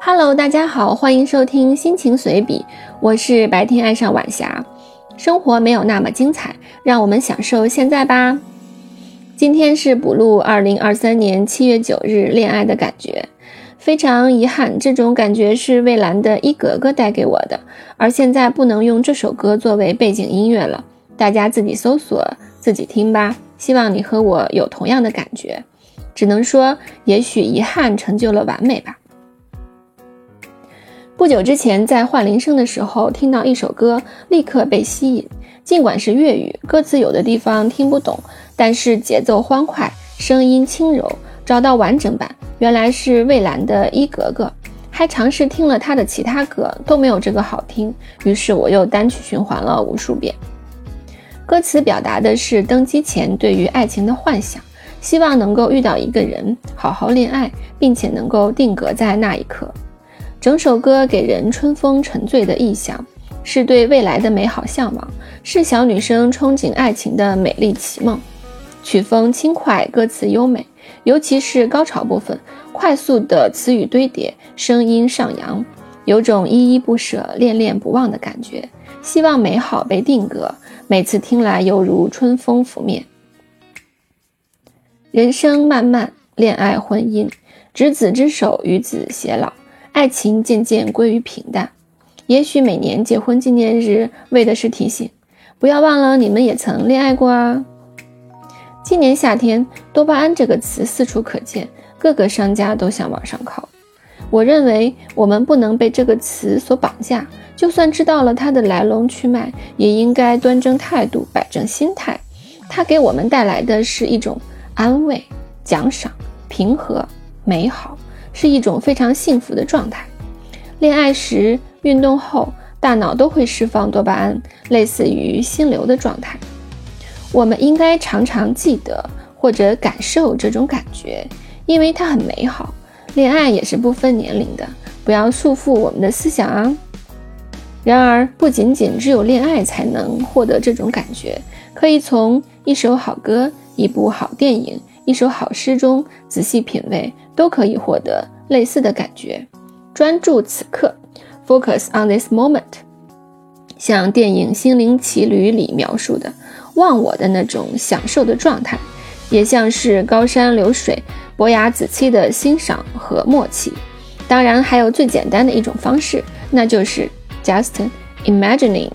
Hello，大家好，欢迎收听心情随笔，我是白天爱上晚霞。生活没有那么精彩，让我们享受现在吧。今天是补录二零二三年七月九日恋爱的感觉，非常遗憾，这种感觉是蔚蓝的一格格带给我的，而现在不能用这首歌作为背景音乐了，大家自己搜索自己听吧。希望你和我有同样的感觉，只能说，也许遗憾成就了完美吧。不久之前，在换铃声的时候听到一首歌，立刻被吸引。尽管是粤语，歌词有的地方听不懂，但是节奏欢快，声音轻柔。找到完整版，原来是蔚蓝的《一格格》，还尝试听了他的其他歌，都没有这个好听。于是我又单曲循环了无数遍。歌词表达的是登机前对于爱情的幻想，希望能够遇到一个人，好好恋爱，并且能够定格在那一刻。整首歌给人春风沉醉的意象，是对未来的美好向往，是小女生憧憬爱情的美丽奇梦。曲风轻快，歌词优美，尤其是高潮部分，快速的词语堆叠，声音上扬，有种依依不舍、恋恋不忘的感觉。希望美好被定格，每次听来犹如春风拂面。人生漫漫，恋爱婚姻，执子之手，与子偕老。爱情渐渐归于平淡，也许每年结婚纪念日为的是提醒，不要忘了你们也曾恋爱过啊。今年夏天，多巴胺这个词四处可见，各个商家都想往上靠。我认为我们不能被这个词所绑架，就算知道了它的来龙去脉，也应该端正态度，摆正心态。它给我们带来的是一种安慰、奖赏、平和、美好。是一种非常幸福的状态。恋爱时、运动后，大脑都会释放多巴胺，类似于心流的状态。我们应该常常记得或者感受这种感觉，因为它很美好。恋爱也是不分年龄的，不要束缚我们的思想啊。然而，不仅仅只有恋爱才能获得这种感觉，可以从一首好歌、一部好电影。一首好诗中仔细品味，都可以获得类似的感觉。专注此刻，focus on this moment，像电影《心灵奇旅》里描述的忘我的那种享受的状态，也像是高山流水、伯牙子期的欣赏和默契。当然，还有最简单的一种方式，那就是 just imagining